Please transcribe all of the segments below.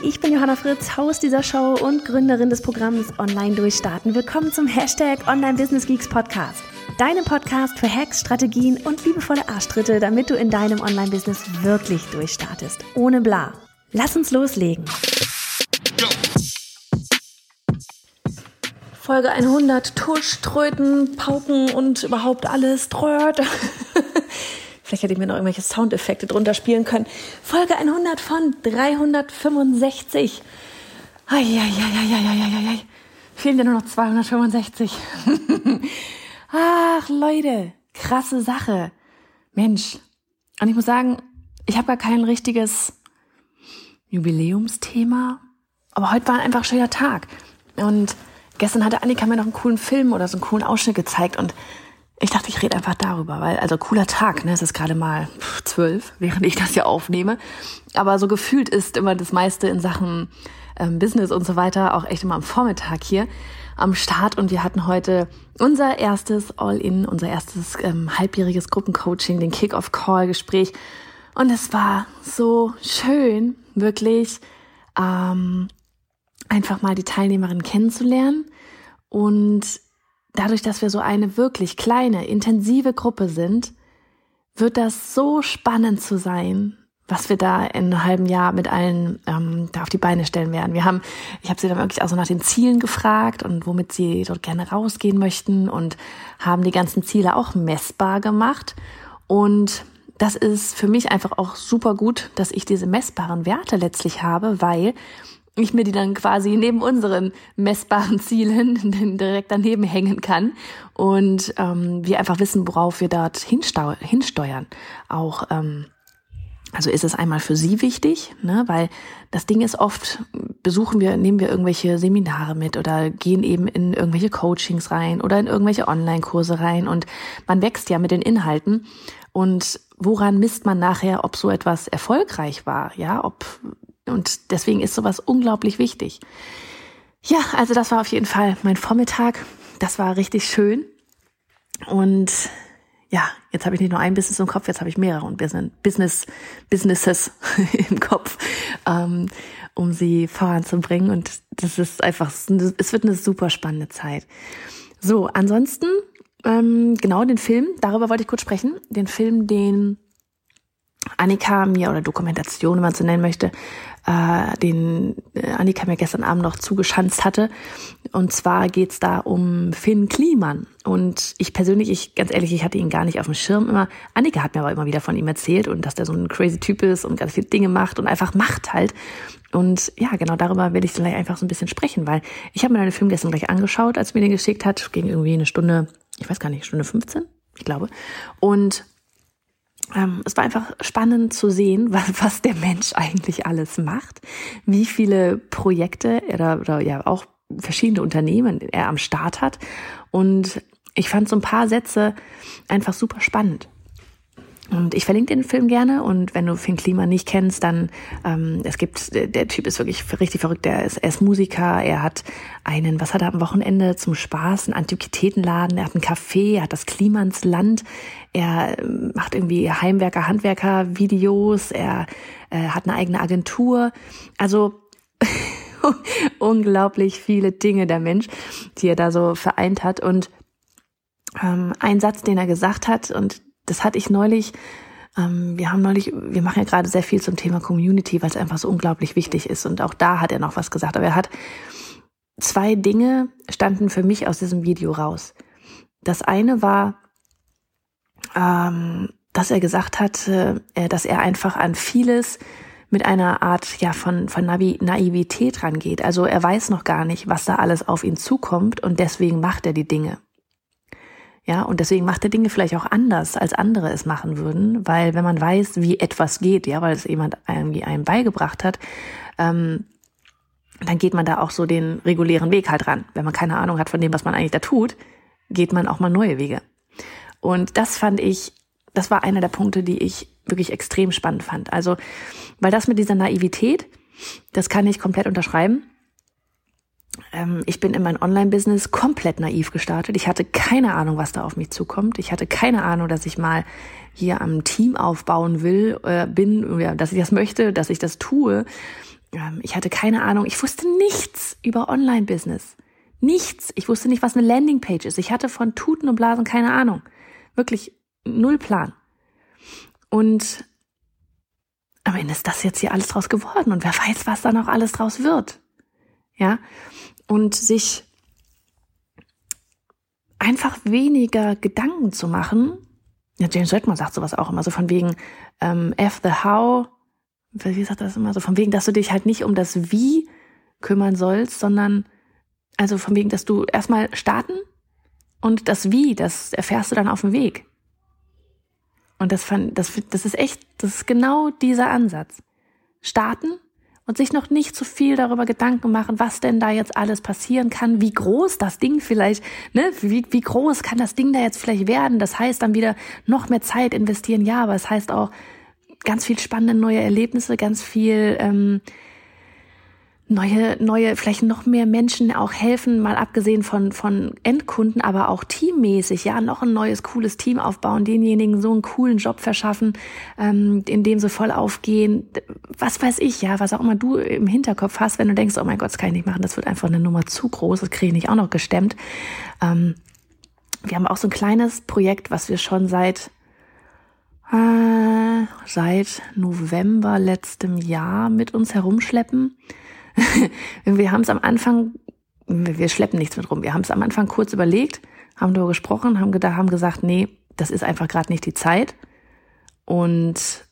Ich bin Johanna Fritz, Haus dieser Show und Gründerin des Programms Online Durchstarten. Willkommen zum Hashtag Online Business Geeks Podcast. Deinem Podcast für Hacks, Strategien und liebevolle Arschtritte, damit du in deinem Online-Business wirklich durchstartest. Ohne bla. Lass uns loslegen. Folge 100, Tusch, Tröten, Pauken und überhaupt alles, Tröt. Vielleicht hätte ich mir noch irgendwelche Soundeffekte drunter spielen können. Folge 100 von 365. Eieieiei. Fehlen ja nur noch 265. Ach, Leute, krasse Sache. Mensch. Und ich muss sagen, ich habe gar kein richtiges Jubiläumsthema. Aber heute war einfach ein schöner Tag. Und gestern hatte Annika mir noch einen coolen Film oder so einen coolen Ausschnitt gezeigt. Und ich dachte, ich rede einfach darüber, weil, also cooler Tag, ne? Es ist gerade mal zwölf, während ich das ja aufnehme. Aber so gefühlt ist immer das meiste in Sachen ähm, Business und so weiter auch echt immer am Vormittag hier am Start. Und wir hatten heute unser erstes All-In, unser erstes ähm, halbjähriges Gruppencoaching, den Kick-Off-Call-Gespräch. Und es war so schön, wirklich ähm, einfach mal die Teilnehmerin kennenzulernen und dadurch, dass wir so eine wirklich kleine, intensive Gruppe sind, wird das so spannend zu sein, was wir da in einem halben Jahr mit allen ähm, da auf die Beine stellen werden. Wir haben, ich habe sie dann wirklich auch so nach den Zielen gefragt und womit sie dort gerne rausgehen möchten und haben die ganzen Ziele auch messbar gemacht. Und das ist für mich einfach auch super gut, dass ich diese messbaren Werte letztlich habe, weil ich mir die dann quasi neben unseren messbaren Zielen direkt daneben hängen kann und ähm, wir einfach wissen, worauf wir dort hinsteuern. Auch ähm, also ist es einmal für Sie wichtig, ne, weil das Ding ist oft, besuchen wir, nehmen wir irgendwelche Seminare mit oder gehen eben in irgendwelche Coachings rein oder in irgendwelche Online-Kurse rein und man wächst ja mit den Inhalten und woran misst man nachher, ob so etwas erfolgreich war, ja, ob und deswegen ist sowas unglaublich wichtig. Ja, also das war auf jeden Fall mein Vormittag. Das war richtig schön. Und ja, jetzt habe ich nicht nur ein Business im Kopf, jetzt habe ich mehrere Business, Businesses im Kopf, ähm, um sie voranzubringen. Und das ist einfach, es wird eine super spannende Zeit. So, ansonsten, ähm, genau den Film, darüber wollte ich kurz sprechen. Den Film, den Annika mir oder Dokumentation, wenn man so nennen möchte, äh, den äh, Annika mir gestern Abend noch zugeschanzt hatte. Und zwar geht's da um Finn Kliman. Und ich persönlich, ich ganz ehrlich, ich hatte ihn gar nicht auf dem Schirm immer. Annika hat mir aber immer wieder von ihm erzählt und dass der so ein crazy Typ ist und ganz viele Dinge macht und einfach macht halt. Und ja, genau darüber will ich vielleicht einfach so ein bisschen sprechen, weil ich habe mir den Film gestern gleich angeschaut, als mir den geschickt hat. Ging irgendwie eine Stunde, ich weiß gar nicht, Stunde 15, ich glaube. Und ähm, es war einfach spannend zu sehen, was, was der Mensch eigentlich alles macht, wie viele Projekte oder, oder ja auch verschiedene Unternehmen er am Start hat. Und ich fand so ein paar Sätze einfach super spannend. Und ich verlinke den Film gerne und wenn du Finn Klima nicht kennst, dann ähm, es gibt der, Typ ist wirklich richtig verrückt. Der ist, er ist Musiker. Er hat einen, was hat er am Wochenende zum Spaß, einen Antiquitätenladen. Er hat einen Café. Er hat das Klimansland. Er ähm, macht irgendwie Heimwerker, Handwerker Videos. Er äh, hat eine eigene Agentur. Also unglaublich viele Dinge der Mensch, die er da so vereint hat und ähm, ein Satz, den er gesagt hat und das hatte ich neulich, ähm, wir haben neulich, wir machen ja gerade sehr viel zum Thema Community, weil es einfach so unglaublich wichtig ist. Und auch da hat er noch was gesagt. Aber er hat zwei Dinge standen für mich aus diesem Video raus. Das eine war, ähm, dass er gesagt hat, äh, dass er einfach an vieles mit einer Art ja von von Naivität rangeht. Also er weiß noch gar nicht, was da alles auf ihn zukommt und deswegen macht er die Dinge. Ja, und deswegen macht er Dinge vielleicht auch anders, als andere es machen würden, weil wenn man weiß, wie etwas geht, ja, weil es jemand irgendwie einem beigebracht hat, ähm, dann geht man da auch so den regulären Weg halt ran. Wenn man keine Ahnung hat von dem, was man eigentlich da tut, geht man auch mal neue Wege. Und das fand ich, das war einer der Punkte, die ich wirklich extrem spannend fand. Also, weil das mit dieser Naivität, das kann ich komplett unterschreiben. Ähm, ich bin in mein Online-Business komplett naiv gestartet. Ich hatte keine Ahnung, was da auf mich zukommt. Ich hatte keine Ahnung, dass ich mal hier am Team aufbauen will, äh, bin, dass ich das möchte, dass ich das tue. Ähm, ich hatte keine Ahnung. Ich wusste nichts über Online-Business. Nichts. Ich wusste nicht, was eine Landingpage ist. Ich hatte von Tuten und Blasen keine Ahnung. Wirklich null Plan. Und am Ende ist das jetzt hier alles draus geworden und wer weiß, was da noch alles draus wird. Ja. Und sich einfach weniger Gedanken zu machen. Ja, James Redmond sagt sowas auch immer, so von wegen ähm, F the how, wie sagt das immer, so von wegen, dass du dich halt nicht um das Wie kümmern sollst, sondern also von wegen, dass du erstmal starten und das Wie, das erfährst du dann auf dem Weg. Und das fand, das, das ist echt, das ist genau dieser Ansatz. Starten und sich noch nicht zu viel darüber Gedanken machen, was denn da jetzt alles passieren kann, wie groß das Ding vielleicht, ne, wie, wie groß kann das Ding da jetzt vielleicht werden. Das heißt dann wieder noch mehr Zeit investieren, ja, aber es heißt auch ganz viel spannende neue Erlebnisse, ganz viel ähm, neue, neue, vielleicht noch mehr Menschen auch helfen, mal abgesehen von, von Endkunden, aber auch teammäßig, ja, noch ein neues, cooles Team aufbauen, denjenigen so einen coolen Job verschaffen, ähm, in dem sie voll aufgehen. Was weiß ich, ja, was auch immer du im Hinterkopf hast, wenn du denkst, oh mein Gott, das kann ich nicht machen, das wird einfach eine Nummer zu groß, das kriege ich nicht auch noch gestemmt. Ähm, wir haben auch so ein kleines Projekt, was wir schon seit äh, seit November letztem Jahr mit uns herumschleppen. wir haben es am Anfang, wir schleppen nichts mit rum, wir haben es am Anfang kurz überlegt, haben darüber gesprochen, haben, gedacht, haben gesagt, nee, das ist einfach gerade nicht die Zeit. Und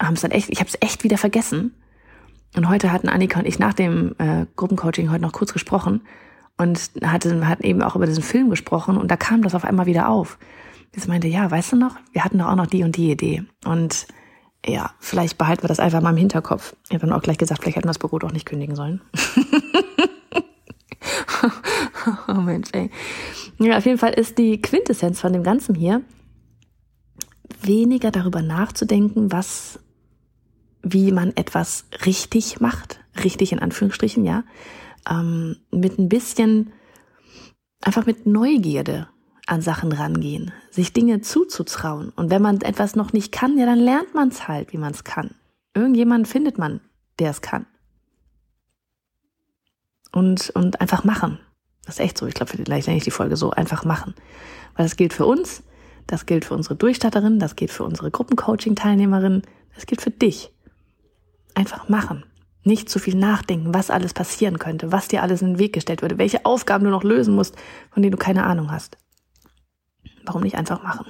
haben es dann echt, ich habe es echt wieder vergessen. Und heute hatten Annika und ich nach dem äh, Gruppencoaching heute noch kurz gesprochen und hatten, hatten eben auch über diesen Film gesprochen und da kam das auf einmal wieder auf. Ich meinte, ja, weißt du noch, wir hatten doch auch noch die und die Idee. Und ja, vielleicht behalten wir das einfach mal im Hinterkopf. Ich habe dann auch gleich gesagt, vielleicht hätten wir das Büro doch nicht kündigen sollen. oh Mensch, ey. Ja, auf jeden Fall ist die Quintessenz von dem Ganzen hier, weniger darüber nachzudenken, was, wie man etwas richtig macht, richtig in Anführungsstrichen, ja, ähm, mit ein bisschen, einfach mit Neugierde an Sachen rangehen, sich Dinge zuzutrauen. Und wenn man etwas noch nicht kann, ja, dann lernt man es halt, wie man es kann. Irgendjemanden findet man, der es kann. Und, und einfach machen. Das ist echt so. Ich glaube, vielleicht nenne ich die Folge so. Einfach machen. Weil das gilt für uns, das gilt für unsere Durchstatterin, das gilt für unsere Gruppencoaching-Teilnehmerin, das gilt für dich. Einfach machen. Nicht zu viel nachdenken, was alles passieren könnte, was dir alles in den Weg gestellt würde, welche Aufgaben du noch lösen musst, von denen du keine Ahnung hast. Warum nicht einfach machen?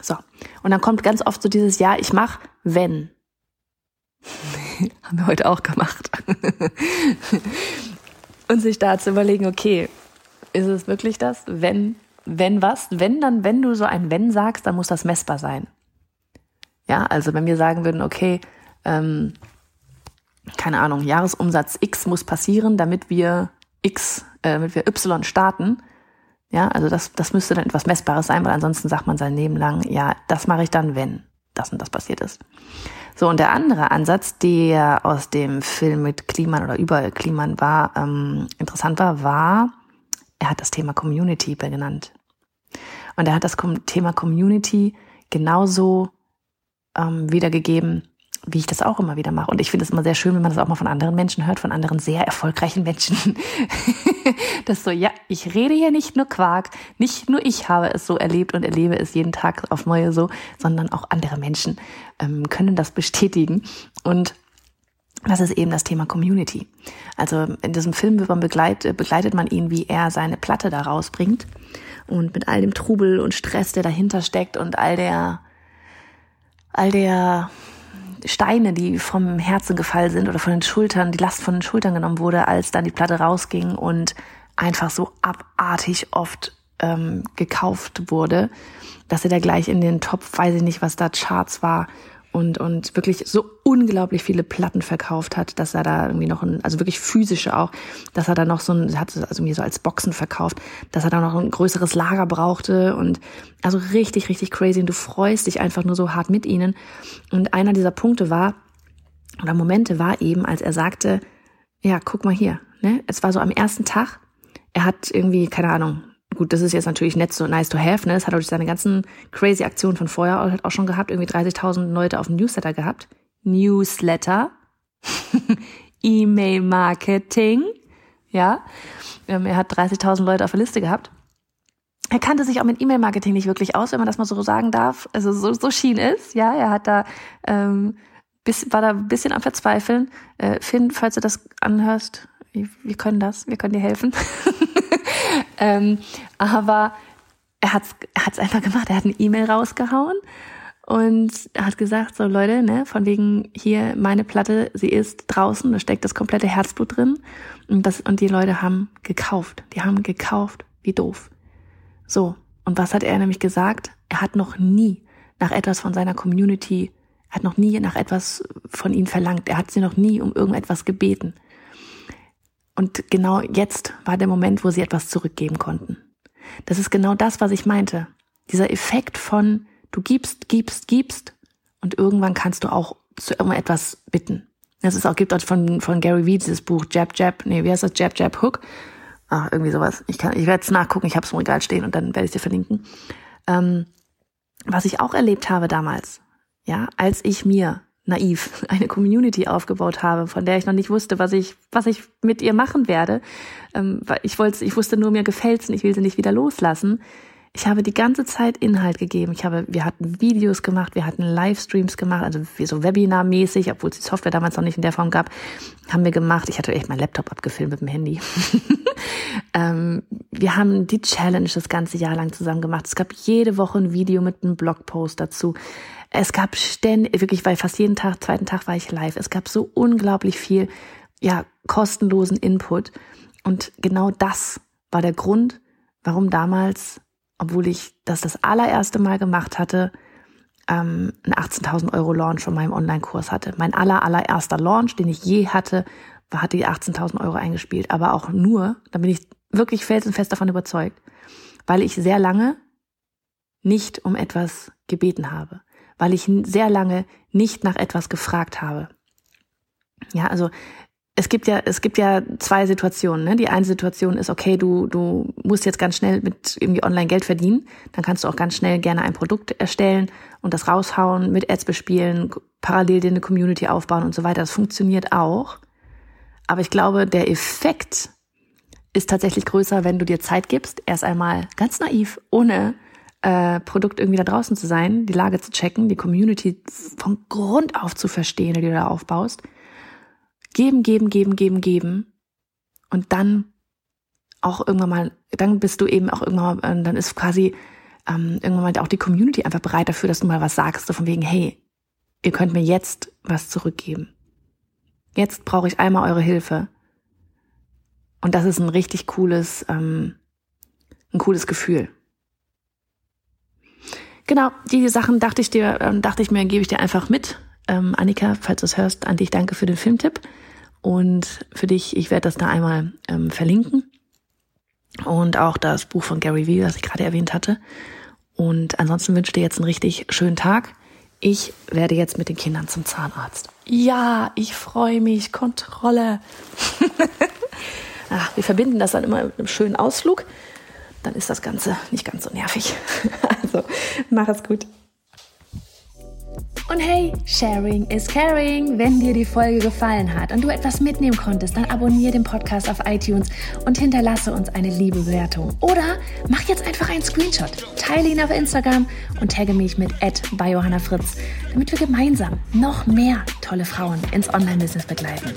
So. Und dann kommt ganz oft so dieses Ja, ich mach, wenn. Haben wir heute auch gemacht. Und sich da zu überlegen, okay, ist es wirklich das? Wenn, wenn was? Wenn dann, wenn du so ein Wenn sagst, dann muss das messbar sein. Ja, also wenn wir sagen würden, okay, ähm, keine Ahnung, Jahresumsatz X muss passieren, damit wir X, äh, damit wir Y starten, ja, also das, das müsste dann etwas Messbares sein, weil ansonsten sagt man sein Leben lang, ja, das mache ich dann, wenn das und das passiert ist. So, und der andere Ansatz, der aus dem Film mit Kliman oder über Kliman war, ähm, interessant war, war, er hat das Thema Community benannt. Und er hat das Thema Community genauso ähm, wiedergegeben, wie ich das auch immer wieder mache. Und ich finde es immer sehr schön, wenn man das auch mal von anderen Menschen hört, von anderen sehr erfolgreichen Menschen. das so, ja, ich rede hier nicht nur Quark, nicht nur ich habe es so erlebt und erlebe es jeden Tag auf neue so, sondern auch andere Menschen ähm, können das bestätigen. Und das ist eben das Thema Community. Also in diesem Film wird man begleitet, begleitet man ihn, wie er seine Platte da rausbringt und mit all dem Trubel und Stress, der dahinter steckt und all der, all der Steine, die vom Herzen gefallen sind oder von den Schultern, die Last von den Schultern genommen wurde, als dann die Platte rausging und einfach so abartig oft ähm, gekauft wurde, dass er da gleich in den Top, weiß ich nicht, was da Charts war und, und wirklich so unglaublich viele Platten verkauft hat, dass er da irgendwie noch ein, also wirklich physische auch, dass er da noch so ein, hat also mir so als Boxen verkauft, dass er da noch ein größeres Lager brauchte und also richtig, richtig crazy und du freust dich einfach nur so hart mit ihnen. Und einer dieser Punkte war, oder Momente war eben, als er sagte, ja, guck mal hier, ne? Es war so am ersten Tag, er hat irgendwie, keine Ahnung, gut, das ist jetzt natürlich nett so nice to have, ne? Das hat er durch seine ganzen crazy Aktionen von vorher halt auch schon gehabt, irgendwie 30.000 Leute auf dem Newsletter gehabt. Newsletter, E-Mail-Marketing, ja. Ähm, er hat 30.000 Leute auf der Liste gehabt. Er kannte sich auch mit E-Mail-Marketing nicht wirklich aus, wenn man das mal so sagen darf. Also so, so schien es, ja. Er hat da ähm, bis, war da ein bisschen am Verzweifeln. Äh, Finn, falls du das anhörst, wir, wir können das, wir können dir helfen. ähm, aber er hat's, er hat's einfach gemacht. Er hat eine E-Mail rausgehauen und hat gesagt, so Leute, ne, von wegen hier meine Platte, sie ist draußen, da steckt das komplette Herzblut drin und das und die Leute haben gekauft. Die haben gekauft, wie doof. So, und was hat er nämlich gesagt? Er hat noch nie nach etwas von seiner Community, er hat noch nie nach etwas von ihnen verlangt. Er hat sie noch nie um irgendetwas gebeten. Und genau jetzt war der Moment, wo sie etwas zurückgeben konnten. Das ist genau das, was ich meinte. Dieser Effekt von du gibst, gibst, gibst und irgendwann kannst du auch zu irgendetwas bitten. Das ist auch, gibt auch von, von Gary Vee dieses Buch Jab Jab, nee, wie heißt das? Jab Jab Hook. Ah, irgendwie sowas. Ich kann, ich werde es nachgucken, ich habe es im Regal stehen und dann werde ich dir verlinken. Ähm, was ich auch erlebt habe damals, ja, als ich mir naiv eine Community aufgebaut habe, von der ich noch nicht wusste, was ich, was ich mit ihr machen werde. Ähm, ich wollte, ich wusste nur, mir gefällt's und ich will sie nicht wieder loslassen. Ich habe die ganze Zeit Inhalt gegeben. Ich habe, wir hatten Videos gemacht, wir hatten Livestreams gemacht, also so Webinar-mäßig, obwohl es die Software damals noch nicht in der Form gab, haben wir gemacht. Ich hatte echt meinen Laptop abgefilmt mit dem Handy. ähm, wir haben die Challenge das ganze Jahr lang zusammen gemacht. Es gab jede Woche ein Video mit einem Blogpost dazu. Es gab ständig, wirklich, weil fast jeden Tag, zweiten Tag war ich live. Es gab so unglaublich viel, ja, kostenlosen Input. Und genau das war der Grund, warum damals, obwohl ich das das allererste Mal gemacht hatte, ähm, einen 18.000 Euro Launch von meinem Online-Kurs hatte. Mein aller, allererster Launch, den ich je hatte, war, hatte die 18.000 Euro eingespielt. Aber auch nur, da bin ich wirklich felsenfest davon überzeugt, weil ich sehr lange nicht um etwas gebeten habe weil ich sehr lange nicht nach etwas gefragt habe. Ja, also es gibt ja, es gibt ja zwei Situationen. Ne? Die eine Situation ist, okay, du, du musst jetzt ganz schnell mit irgendwie online Geld verdienen. Dann kannst du auch ganz schnell gerne ein Produkt erstellen und das raushauen, mit Ads bespielen, parallel dir eine Community aufbauen und so weiter. Das funktioniert auch. Aber ich glaube, der Effekt ist tatsächlich größer, wenn du dir Zeit gibst, erst einmal ganz naiv, ohne äh, Produkt irgendwie da draußen zu sein, die Lage zu checken, die Community von Grund auf zu verstehen, die du da aufbaust. Geben, geben, geben, geben, geben. Und dann auch irgendwann mal, dann bist du eben auch irgendwann mal, äh, dann ist quasi ähm, irgendwann mal auch die Community einfach bereit dafür, dass du mal was sagst, so von wegen, hey, ihr könnt mir jetzt was zurückgeben. Jetzt brauche ich einmal eure Hilfe. Und das ist ein richtig cooles, ähm, ein cooles Gefühl. Genau, die Sachen dachte ich dir, ähm, dachte ich mir, gebe ich dir einfach mit. Ähm, Annika, falls du es hörst, an dich danke für den Filmtipp. Und für dich, ich werde das da einmal ähm, verlinken. Und auch das Buch von Gary Vee, das ich gerade erwähnt hatte. Und ansonsten wünsche ich dir jetzt einen richtig schönen Tag. Ich werde jetzt mit den Kindern zum Zahnarzt. Ja, ich freue mich. Kontrolle. Ach, wir verbinden das dann immer mit einem schönen Ausflug dann ist das Ganze nicht ganz so nervig. Also, mach es gut. Und hey, Sharing is Caring. Wenn dir die Folge gefallen hat und du etwas mitnehmen konntest, dann abonniere den Podcast auf iTunes und hinterlasse uns eine liebe Bewertung. Oder mach jetzt einfach einen Screenshot, teile ihn auf Instagram und tagge mich mit bei Johanna Fritz, damit wir gemeinsam noch mehr tolle Frauen ins Online-Business begleiten.